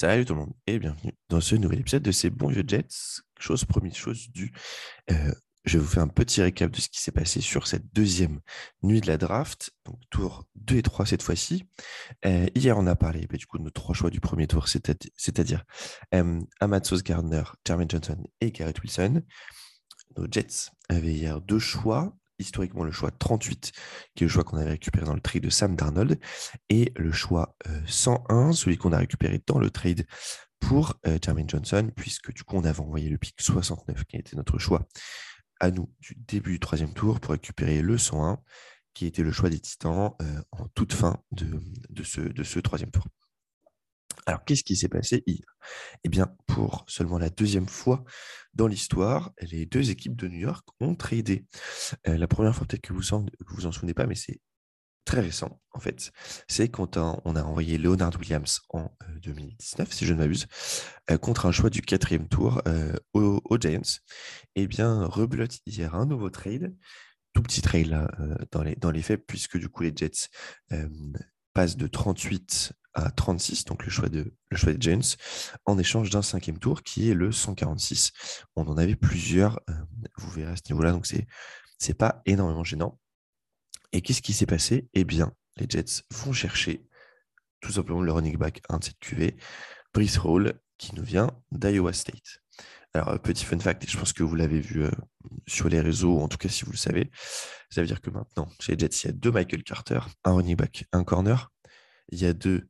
Salut tout le monde et bienvenue dans ce nouvel épisode de ces bons vieux Jets. Chose promise, chose due. Euh, je vous faire un petit récap de ce qui s'est passé sur cette deuxième nuit de la draft, donc tour 2 et 3 cette fois-ci. Euh, hier, on a parlé bah, du coup de nos trois choix du premier tour, c'est-à-dire euh, Amatsos Gardner, Jermaine Johnson et Garrett Wilson. Nos Jets avaient hier deux choix, historiquement le choix 38, qui est le choix qu'on avait récupéré dans le trade de Sam Darnold, et le choix 101, euh, celui qu'on a récupéré dans le trade pour euh, Jermaine Johnson, puisque du coup on avait envoyé le pick 69, qui était notre choix à nous du début du troisième tour, pour récupérer le 101, qui était le choix des Titans euh, en toute fin de ce troisième tour. Alors, qu'est-ce qui s'est passé hier Eh bien, pour seulement la deuxième fois dans l'histoire, les deux équipes de New York ont tradé. Euh, la première fois, peut-être que vous ne vous en souvenez pas, mais c'est très récent, en fait. C'est quand on a envoyé Leonard Williams en 2019, euh, si je ne m'abuse, euh, contre un choix du quatrième tour aux, Giants. Eh bien, rebelote hier un nouveau trade tout petit trade là, dans les faits, puisque du coup les Jets de 38 à 36, donc le choix, de, le choix des Giants, en échange d'un cinquième tour qui est le 146. On en avait plusieurs, euh, vous verrez à ce niveau-là, donc c'est pas énormément gênant. Et qu'est-ce qui s'est passé? Eh bien, les Jets vont chercher tout simplement le running back 1 de cette QV, Brice Hall, qui nous vient d'Iowa State. Alors, petit fun fact, et je pense que vous l'avez vu euh, sur les réseaux, en tout cas si vous le savez, ça veut dire que maintenant, chez les Jets, il y a deux Michael Carter, un running back, un corner. Il y a deux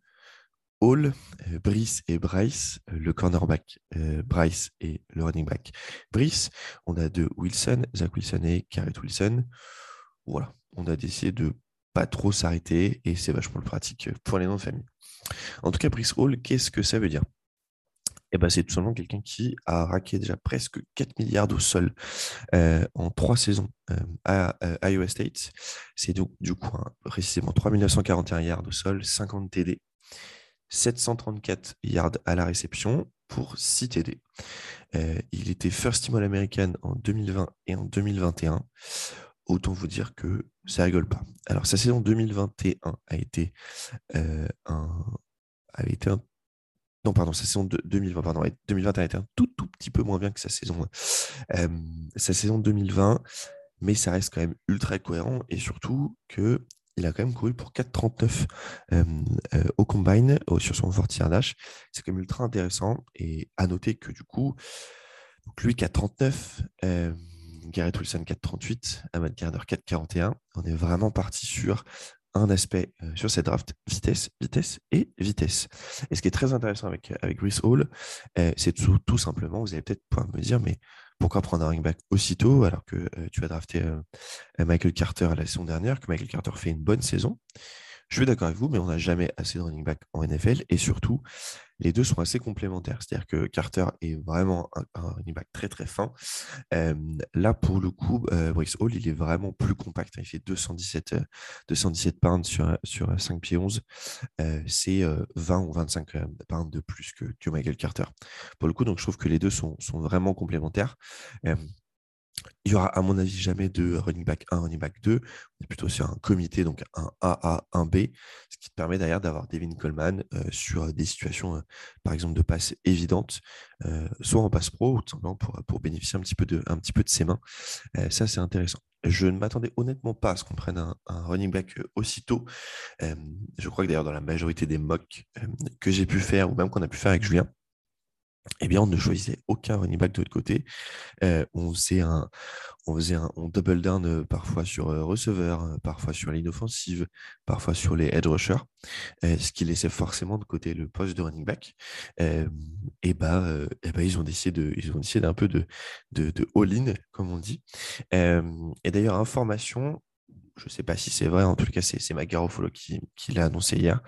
Hall, euh, Brice et Bryce, euh, le cornerback euh, Bryce et le running back Brice. On a deux Wilson, Zach Wilson et Garrett Wilson. Voilà, on a décidé de pas trop s'arrêter et c'est vachement pratique pour les noms de famille. En tout cas, Brice Hall, qu'est-ce que ça veut dire? Eh ben, c'est tout simplement quelqu'un qui a raqué déjà presque 4 milliards au sol en trois saisons à, Iowa State. C'est donc du coup hein, précisément 3 941 yards au sol, 50 TD 734 yards à la réception pour 6 TD. Euh, il était first team All-American en 2020 et en 2021. Autant vous dire que ça rigole pas. Alors, sa saison 2021 a été euh, un non, pardon, sa saison de 2020, pardon, 2021 a été un tout, tout petit peu moins bien que sa saison, euh, sa saison 2020, mais ça reste quand même ultra cohérent et surtout que il a quand même couru pour 4,39 euh, au combine sur son 40 dash. C'est quand même ultra intéressant. Et à noter que du coup, lui 4,39, euh, Garrett Wilson 4,38, Ahmad Gardner 4,41. On est vraiment parti sur un aspect sur cette draft, vitesse, vitesse et vitesse. Et ce qui est très intéressant avec, avec Reese Hall, c'est tout, simplement, vous allez peut-être pouvoir me dire, mais pourquoi prendre un running back aussitôt alors que euh, tu as drafté euh, Michael Carter la saison dernière, que Michael Carter fait une bonne saison? Je suis d'accord avec vous, mais on n'a jamais assez de running back en NFL et surtout, les deux sont assez complémentaires. C'est-à-dire que Carter est vraiment un, running back très très fin. là, pour le coup, euh, Hall, il est vraiment plus compact. Il fait 217, 217 euh, pounds sur, sur 5 pieds 11. Euh, c'est 20 ou 25 pounds de plus que, que, Michael Carter. Pour le coup, donc je trouve que les deux sont, sont vraiment complémentaires. Il y aura, à mon avis, jamais de running back 1, running back 2. On est plutôt sur un comité, donc un AA, un B, ce qui permet d'ailleurs d'avoir Devin Coleman euh, sur des situations, euh, par exemple, de passe évidentes, euh, soit en passe pro, ou tout simplement pour, bénéficier un petit peu de, un peu de ses mains. ça, c'est intéressant. Je ne m'attendais honnêtement pas à ce qu'on prenne un, un, running back aussitôt. je crois que d'ailleurs, dans la majorité des mocks que j'ai pu faire, ou même qu'on a pu faire avec Julien, eh bien, on ne choisissait aucun running back de l'autre côté. Euh, on faisait un, on faisait un, on double down euh, parfois sur euh, receveur, parfois sur l'inoffensive, parfois sur les edge rushers, ce qui laissait forcément de côté le poste de running back. et bah, et bah, ils ont décidé de, ils ont décidé un peu de, de, de all-in, comme on dit. et d'ailleurs, information, je ne sais pas si c'est vrai, en tout cas, c'est ma Garofolo qui, qui l'a annoncé hier.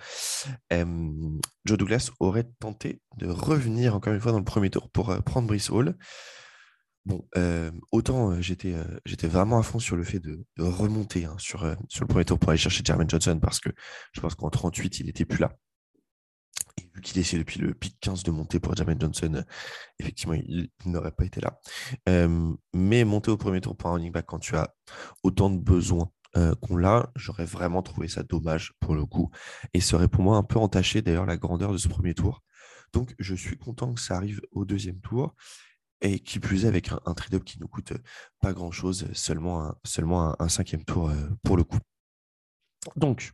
Joe Douglas aurait tenté de revenir encore une fois dans le premier tour pour prendre Brice Hall. Bon, autant j'étais j'étais vraiment à fond sur le fait de, remonter hein, sur, le premier tour pour aller chercher Jermaine Johnson parce que je pense qu'en 38, il n'était plus là. Et vu qu'il essayait depuis le pic 15 de monter pour Jermaine Johnson, effectivement, il, n'aurait pas été là. mais monter au premier tour pour un running back quand tu as autant de besoins qu'on l'a, j'aurais vraiment trouvé ça dommage pour le coup. Et serait pour moi un peu entaché d'ailleurs la grandeur de ce premier tour. Donc je suis content que ça arrive au deuxième tour. Et qui plus est avec un, trade-up qui ne coûte pas grand-chose, seulement, un, cinquième tour pour le coup. Donc,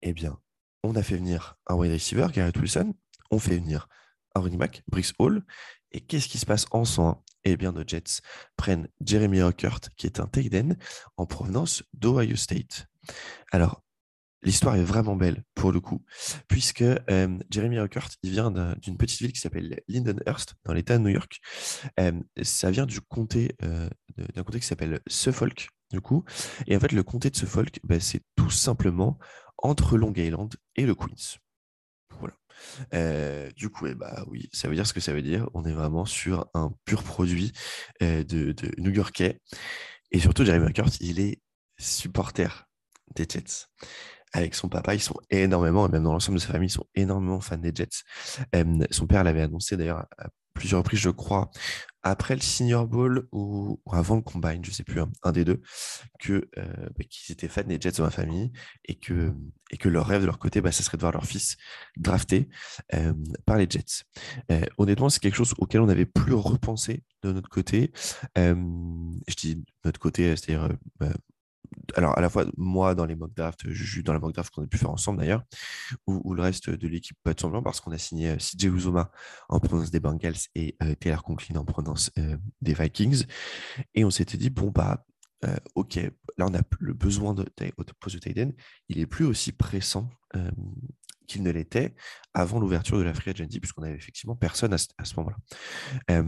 eh bien, on a fait venir un wide receiver, Garrett Wilson, on fait venir un running back, Brice Hall, et qu'est-ce qui se passe en 101 Eh bien, nos Jets prennent Jeremy Ruckert, qui est un tight en provenance d'Ohio State. Alors, l'histoire est vraiment belle pour le coup, puisque euh, Jeremy Ruckert, il vient d'une petite ville qui s'appelle Lindenhurst, dans l'État de New York. Euh, ça vient du comté, euh, d'un comté qui s'appelle Suffolk, du coup. Et en fait, le comté de Suffolk, ben, c'est tout simplement entre Long Island et le Queens. Euh, du coup, eh bah, oui, ça veut dire ce que ça veut dire. On est vraiment sur un pur produit euh, de, New-Yorkais. Et surtout, Jeremy McCurt, il est supporter des Jets. Avec son papa, ils sont énormément, et même dans l'ensemble de sa famille, ils sont énormément fans des Jets. Euh, son père l'avait annoncé d'ailleurs plusieurs reprises, je crois, après le Senior Bowl ou, avant le Combine, je ne sais plus, un, des deux, que euh, bah, qu'ils étaient fans des Jets dans ma famille et que, et que leur rêve de leur côté, bah, ça serait de voir leur fils drafté euh, par les Jets. Euh, honnêtement, c'est quelque chose auquel on n'avait plus repensé de notre côté. je dis notre côté, c'est-à-dire alors à la fois moi dans les mock drafts, je dans la mock draft qu'on a pu faire ensemble d'ailleurs, ou, le reste de l'équipe pas de semblant parce qu'on a signé euh, CJ Uzoma en provenance des Bengals et euh, Taylor Conklin en provenance euh, des Vikings. Et on s'était dit, bon bah ok, là on a le besoin de, poste de il est plus aussi pressant qu'il ne l'était avant l'ouverture de la free agency, puisqu'on avait effectivement personne à ce moment-là.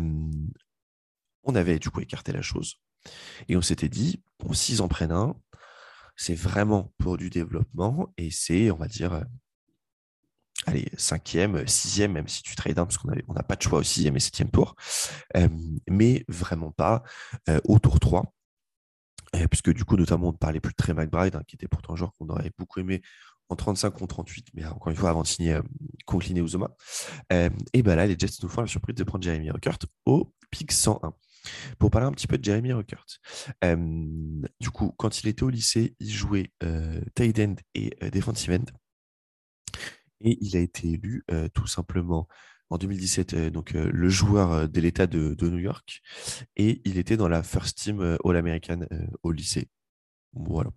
on avait du coup écarté la chose. Et on s'était dit, bon, s'ils en prennent un, c'est vraiment pour du développement et c'est, on va dire, euh, allez, cinquième, sixième, même si tu trades un, parce qu'on n'a pas de choix au sixième et septième tour, euh, mais vraiment pas euh, au tour 3. puisque du coup, notamment, on ne parlait plus de Trey McBride, hein, qui était pourtant un joueur qu'on aurait beaucoup aimé en 35 ou 38, mais encore une fois, avant de signer euh, Conklin et Uzoma. et ben là, les Jets nous font la surprise de prendre Jeremy Ruckert au pic 101. Pour parler un petit peu de Jeremy Ruckert. du coup, quand il était au lycée, il jouait euh, tight end et euh, defensive end. Et il a été élu euh, tout simplement en 2017 donc le joueur de l'État de, New York. Et il était dans la first team All-American au lycée. Voilà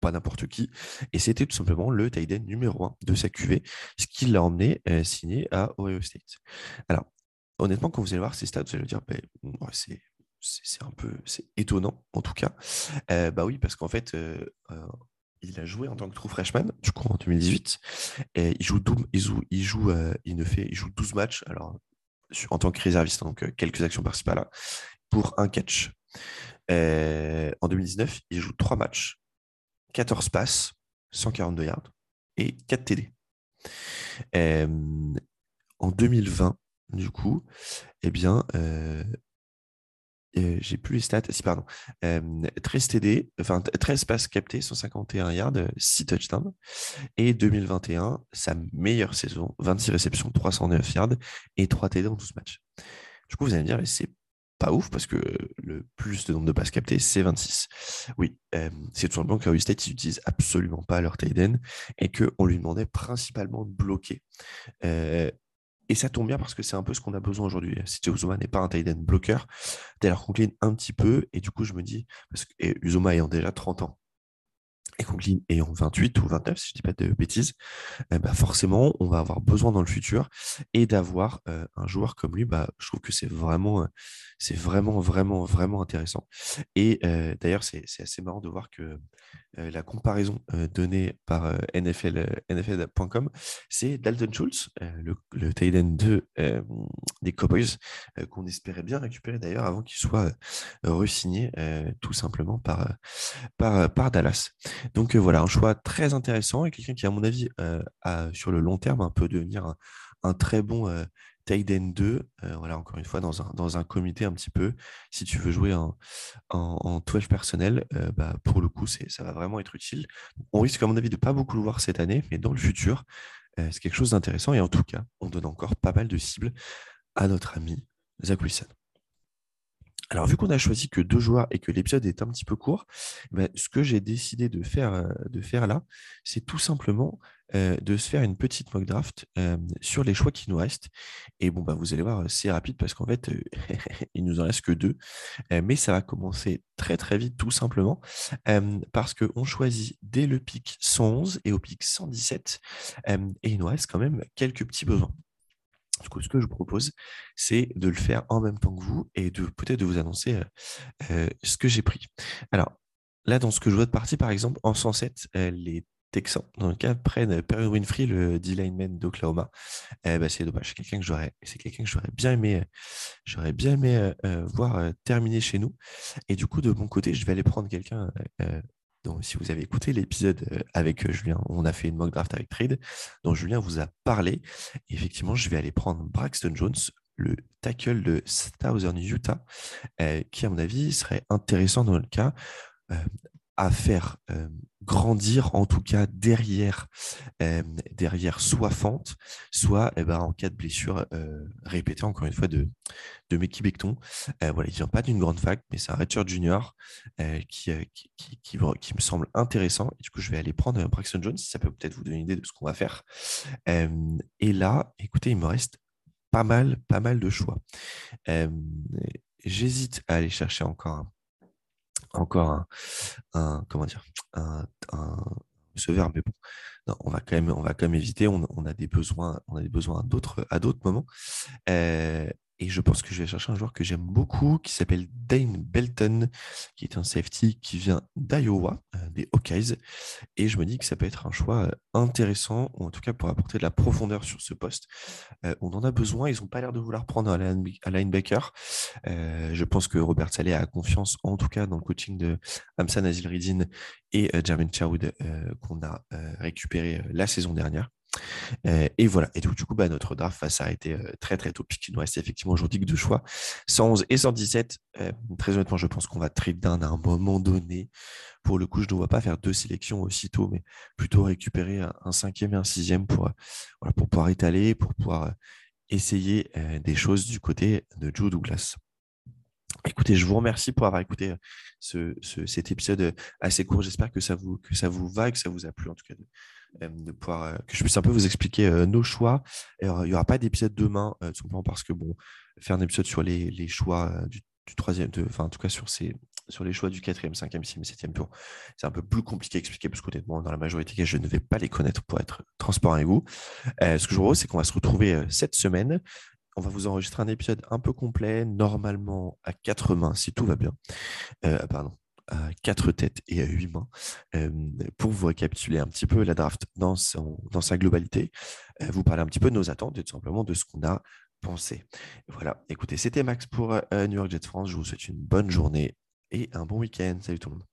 pas n'importe qui. Et c'était tout simplement le tight end numéro 1 de sa QV, ce qui l'a emmené signer à Ohio State. Alors, honnêtement, quand vous allez voir ces stats, vous allez dire, ben, c'est un peu étonnant en tout cas. Euh, bah oui, parce qu'en fait, euh, euh, il a joué en tant que true freshman, du coup en 2018. Et il joue, il joue, il joue, il ne fait, il joue 12 matchs, alors en tant que réserviste, donc quelques actions par-ci par-là, pour un catch. en 2019, il joue 3 matchs, 14 passes, 142 yards et 4 TD. en 2020, du coup, eh bien, euh, euh, j'ai plus les stats, si pardon, 13 TD, enfin 13 passes captées, 151 yards, 6 touchdowns. Et 2021, sa meilleure saison, 26 réceptions, 309 yards et 3 TD en 12 matchs. Du coup, vous allez me dire, c'est pas ouf parce que le plus de nombre de passes captées, c'est 26. Oui, c'est tout simplement qu'à State, ils n'utilisent absolument pas leur tight et qu'on lui demandait principalement de bloquer. Euh, et ça tombe bien parce que c'est un peu ce qu'on a besoin aujourd'hui. CJ Uzoma n'est pas un tight end bloqueur. Taylor Conklin un petit peu. Et du coup, je me dis, parce que ayant déjà 30 ans, et Conklin ayant 28 ou 29, si je ne dis pas de bêtises, eh ben, forcément, on va avoir besoin dans le futur et d'avoir un joueur comme lui, bah, je trouve que c'est vraiment, c'est vraiment, vraiment, vraiment intéressant. Et d'ailleurs, c'est assez marrant de voir que la comparaison donnée par NFL, NFL.com, c'est Dalton Schultz, le, le tight end des Cowboys, qu'on espérait bien récupérer d'ailleurs avant qu'il soit re-signé tout simplement par, par, par Dallas. Donc voilà, un choix très intéressant et quelqu'un qui, à mon avis, sur le long terme, un peut devenir un, très bon tight end 2. voilà, encore une fois, dans un, comité un petit peu. Si tu veux jouer en, en, 12 personnel, bah, pour le coup, ça va vraiment être utile. On risque, à mon avis, de pas beaucoup le voir cette année, mais dans le futur, c'est quelque chose d'intéressant. Et en tout cas, on donne encore pas mal de cibles à notre ami Zach Wilson. Alors, vu qu'on a choisi que deux joueurs et que l'épisode est un petit peu court, ben, ce que j'ai décidé de faire, euh, là, c'est tout simplement euh, de se faire une petite mock draft euh, sur les choix qui nous restent. Et bon, bah, vous allez voir, c'est rapide parce qu'en fait, il nous en reste que deux. mais ça va commencer très très vite, tout simplement, parce qu'on choisit dès le pic 111 et au pic 117. et il nous reste quand même quelques petits besoins. Du coup, ce que je vous propose, c'est de le faire en même temps que vous et de peut-être de vous annoncer euh, euh, ce que j'ai pris. Alors, là, dans ce que je vois de partie, par exemple, en 107, euh, les Texans, dans le cas, prennent Perry Winfrey, le D-lineman d'Oklahoma. bah, c'est dommage. C'est quelqu'un que j'aurais, que bien aimé, j'aurais bien aimé voir terminer chez nous. Et du coup, de mon côté, je vais aller prendre quelqu'un donc, si vous avez écouté l'épisode euh, avec euh, Julien, on a fait une mock draft avec Trade, dont Julien vous a parlé. effectivement, je vais aller prendre Braxton Jones, le tackle de Southern Utah, euh, qui, à mon avis, serait intéressant dans le cas à faire grandir, en tout cas derrière, derrière soit Fante, soit eh ben, en cas de blessure répétée, encore une fois, de, de Mickey Becton. voilà, il ne vient pas d'une grande fac, mais c'est un Richard Junior qui, qui, qui, qui, me semble intéressant. Et du coup, je vais aller prendre Braxton Jones, ça peut peut-être vous donner une idée de ce qu'on va faire. et là, écoutez, il me reste pas mal, pas mal de choix. J'hésite à aller chercher encore un encore un, comment dire un, un receveur, mais bon, on va quand même, on va quand même éviter. On, on a des besoins, on a des besoins à d'autres, à d'autres moments. Euh, et je pense que je vais chercher un joueur que j'aime beaucoup, qui s'appelle Dane Belton, qui est un safety qui vient d'Iowa, euh, des Hawkeyes. Et je me dis que ça peut être un choix euh, intéressant, ou en tout cas pour apporter de la profondeur sur ce poste. Euh, on en a besoin, ils n'ont pas l'air de vouloir prendre un linebacker. je pense que Robert Saleh a confiance, en tout cas, dans le coaching de Hamsan Azilridine et Jermaine Chaoud qu'on a récupéré la saison dernière. Euh, et voilà. Et donc, du coup, bah, notre draft va s'arrêter euh, très, très tôt, puisqu'il nous reste effectivement aujourd'hui que deux choix 111 et 117. Euh, très honnêtement, je pense qu'on va trade down à un moment donné. Pour le coup, je ne vois pas faire deux sélections aussitôt, mais plutôt récupérer un, cinquième et un sixième pour, pour pouvoir étaler, pour pouvoir essayer des choses du côté de Joe Douglas. Écoutez, je vous remercie pour avoir écouté ce, cet épisode assez court. J'espère que ça vous que ça vous va et que ça vous a plu en tout cas pouvoir, euh, que je puisse un peu vous expliquer euh, nos choix. Il n'y aura pas d'épisode demain, euh, tout simplement parce que bon, faire un épisode sur les, choix du, troisième, enfin en tout cas sur, ces, sur les choix du quatrième, cinquième, sixième, septième tour, c'est un peu plus compliqué à expliquer parce qu'honnêtement, dans la majorité je ne vais pas les connaître pour être transparent avec vous. ce que je vous propose, c'est qu'on va se retrouver cette semaine. On va vous enregistrer un épisode un peu complet, normalement à quatre mains, si tout va bien. pardon, à quatre têtes et à huit mains pour vous récapituler un petit peu la draft dans, dans sa globalité, euh, vous parler un petit peu de nos attentes et tout simplement de ce qu'on a pensé. Voilà, écoutez, c'était Max pour euh, New York Jets France. Je vous souhaite une bonne journée et un bon week-end. Salut tout le monde.